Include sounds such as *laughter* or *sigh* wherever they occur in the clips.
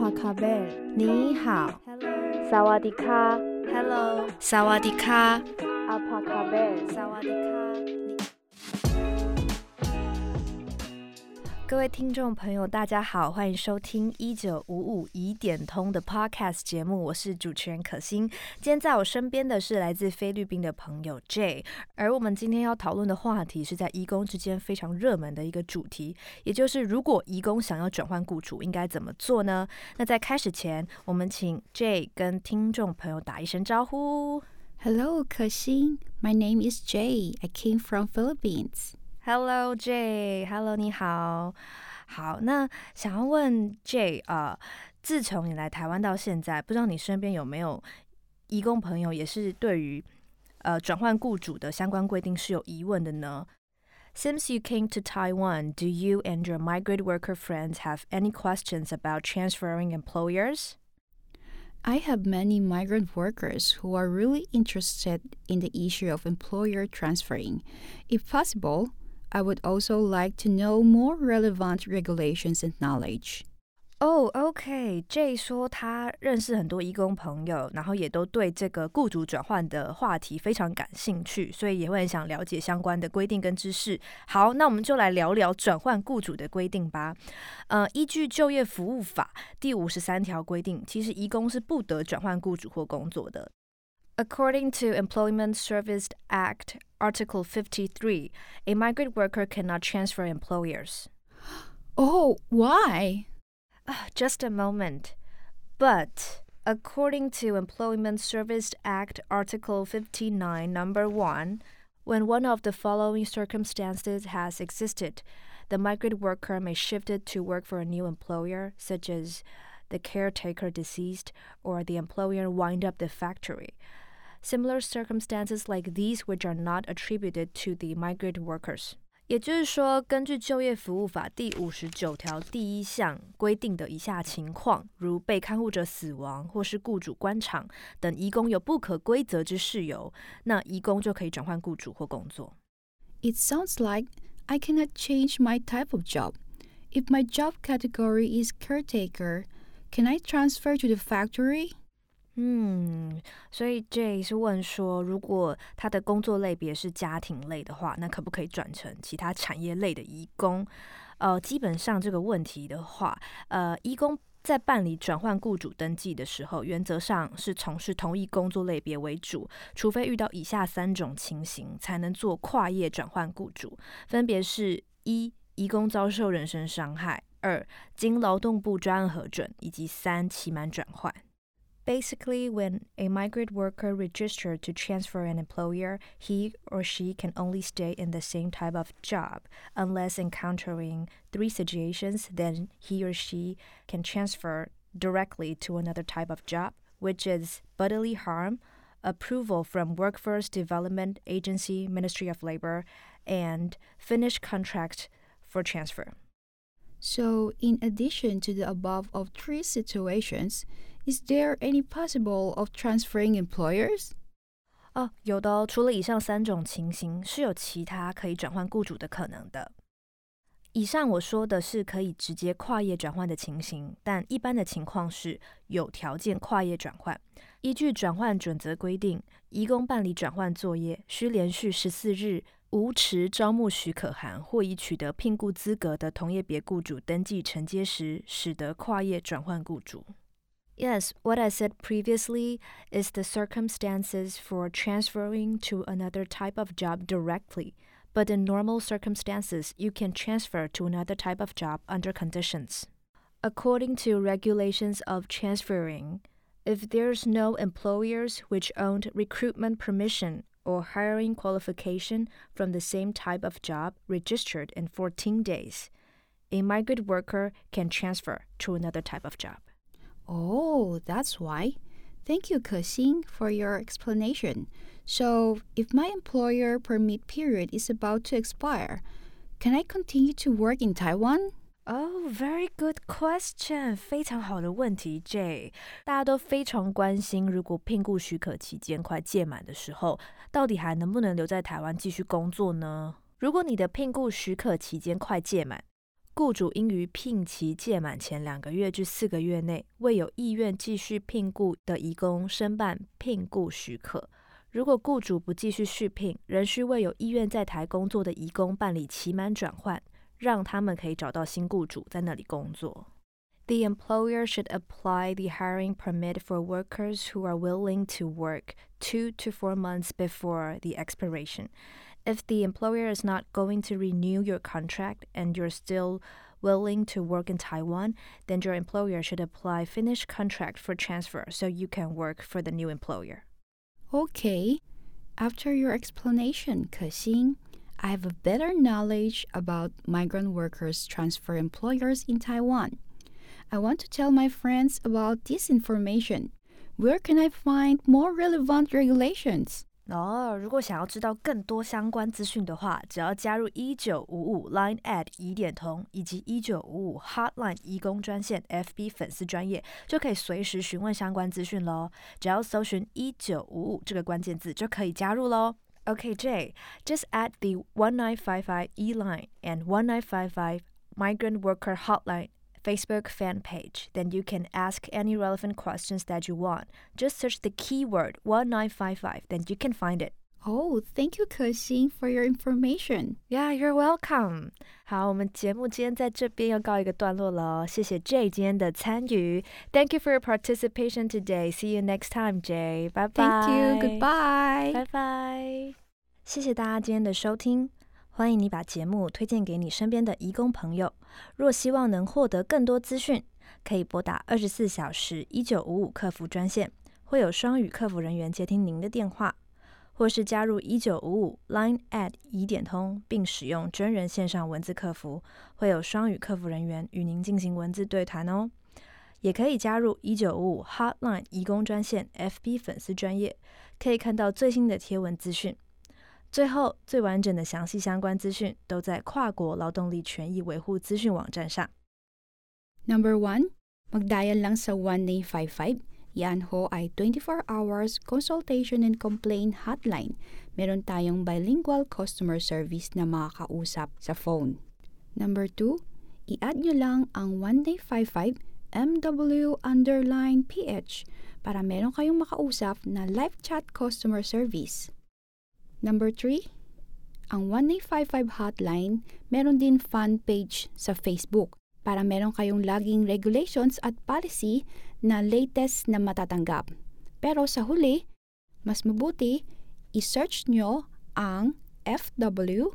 帕卡贝，你好。Hello，萨瓦迪卡，Hello，萨瓦迪卡，阿帕卡贝。萨瓦迪卡。各位听众朋友，大家好，欢迎收听一九五五疑点通的 Podcast 节目，我是主持人可心。今天在我身边的是来自菲律宾的朋友 J，而我们今天要讨论的话题是在移工之间非常热门的一个主题，也就是如果移工想要转换雇主，应该怎么做呢？那在开始前，我们请 J 跟听众朋友打一声招呼。Hello, Kashin. My name is Jay. I came from Philippines. Hello J，Hello 你好，好，那想要问 J 啊、呃，自从你来台湾到现在，不知道你身边有没有移工朋友也是对于呃转换雇主的相关规定是有疑问的呢？Since you came to Taiwan, do you and your migrant worker friends have any questions about transferring employers? I have many migrant workers who are really interested in the issue of employer transferring. If possible, I would also like to know more relevant regulations and knowledge. Oh, 哦、oh,，OK，J、okay. 说他认识很多移工朋友，然后也都对这个雇主转换的话题非常感兴趣，所以也会很想了解相关的规定跟知识。好，那我们就来聊聊转换雇主的规定吧。呃，依据《就业服务法》第五十三条规定，其实移工是不得转换雇主或工作的。According to Employment Service Act Article 53, a migrant worker cannot transfer employers. *gasps* Oh, why? Ah, Just a moment. But according to Employment Service Act Article 59, number 1, when one of the following circumstances has existed, the migrant worker may shift it to work for a new employer, such as the caretaker deceased or the employer wind up the factory similar circumstances like these which are not attributed to the migrant workers. 也就是说，根据《就业服务法》第五十九条第一项规定的以下情况，如被看护者死亡或是雇主关厂等，移工有不可归责之事由，那移工就可以转换雇主或工作。It sounds like I cannot change my type of job. If my job category is caretaker, can I transfer to the factory? 嗯，所以 J 是问说，如果他的工作类别是家庭类的话，那可不可以转成其他产业类的义工？呃，基本上这个问题的话，呃，义工在办理转换雇主登记的时候，原则上是从事同一工作类别为主，除非遇到以下三种情形，才能做跨业转换雇主，分别是一，移工遭受人身伤害；二，经劳动部专案核准；以及三，期满转换。Basically, when a migrant worker registered to transfer an employer, he or she can only stay in the same type of job unless encountering three situations, then he or she can transfer directly to another type of job, which is bodily harm, approval from Workforce Development Agency, Ministry of Labor, and finished contract for transfer. So, in addition to the above of three situations, is there any possible of transferring employers? 哦，有的哦。除了以上三种情形，是有其他可以转换雇主的可能的。以上我说的是可以直接跨业转换的情形，但一般的情况是有条件跨业转换。依据转换准则规定，移工办理转换作业需连续十四日无持招募许可函或已取得聘雇资格的同业别雇主登记承接时，使得跨业转换雇主。Yes, what I said previously is the circumstances for transferring to another type of job directly. But in normal circumstances, you can transfer to another type of job under conditions. According to regulations of transferring, if there's no employers which owned recruitment permission or hiring qualification from the same type of job registered in 14 days, a migrant worker can transfer to another type of job. Oh, that's why. Thank you, Kexin, for your explanation. So, if my employer permit period is about to expire, can I continue to work in Taiwan? Oh, very good question，非常好的问题，J。大家都非常关心，如果聘雇许可期间快届满的时候，到底还能不能留在台湾继续工作呢？如果你的聘雇许可期间快届满，雇主应于聘期届满前两个月至四个月内，未有意愿继续聘雇的移工申办聘雇许可。如果雇主不继续续聘，仍需为有意愿在台工作的移工办理期满转换，让他们可以找到新雇主在那里工作。The employer should apply the hiring permit for workers who are willing to work two to four months before the expiration. If the employer is not going to renew your contract and you're still willing to work in Taiwan, then your employer should apply finished contract for transfer so you can work for the new employer. Okay. After your explanation, Kexin, I have a better knowledge about migrant workers transfer employers in Taiwan. I want to tell my friends about this information. Where can I find more relevant regulations? 哦，如果想要知道更多相关资讯的话，只要加入一九五五 Line at 疑点通以及一九五五 Hotline 移工专线 FB 粉丝专业，就可以随时询问相关资讯喽。只要搜寻一九五五这个关键字就可以加入喽。ok jay just add the 1955 E five five E Line and 1955 Migrant Worker Hotline Facebook fan page. Then you can ask any relevant questions that you want. Just search the keyword 1955, then you can find it. Oh, thank you, Kexing, for your information. Yeah, you're welcome. 好，我们节目今天在这边要告一个段落了，谢谢 Jay 今天的参与。Thank you for your participation today. See you next time, Jay. Bye bye. Thank you. Goodbye. 拜拜。谢谢大家今天的收听。 欢迎你把节目推荐给你身边的义工朋友。若希望能获得更多资讯，可以拨打二十四小时一九五五客服专线，会有双语客服人员接听您的电话，或是加入一九五五 Line at 疑点通，并使用真人线上文字客服，会有双语客服人员与您进行文字对谈哦。也可以加入一九五五 Hotline 义工专线 FB 粉丝专业，可以看到最新的贴文资讯。最后，最完整的详细相关资讯都在跨国劳动力权益维护资讯网站上。 Number one, magdial lang sa 1855. Yan ho ay 24 hours consultation and complaint hotline. Meron tayong bilingual customer service na makakausap sa phone. Number two, i-add nyo lang ang 1955 MW underline PH para meron kayong makausap na live chat customer service. Number 3, ang 1855 hotline, meron din fan page sa Facebook para meron kayong laging regulations at policy na latest na matatanggap. Pero sa huli, mas mabuti, i-search nyo ang fw.wda.gov.tw.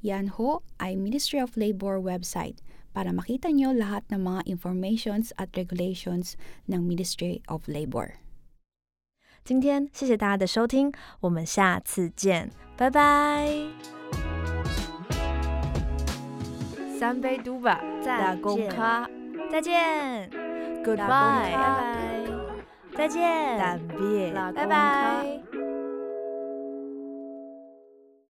Yan ho ay Ministry of Labor website para makita nyo lahat ng mga informations at regulations ng Ministry of Labor. 今天谢谢大家的收听，我们下次见，拜拜。三杯嘟吧，打工卡，再见，Goodbye，拜拜，再见，蛋别，拜拜。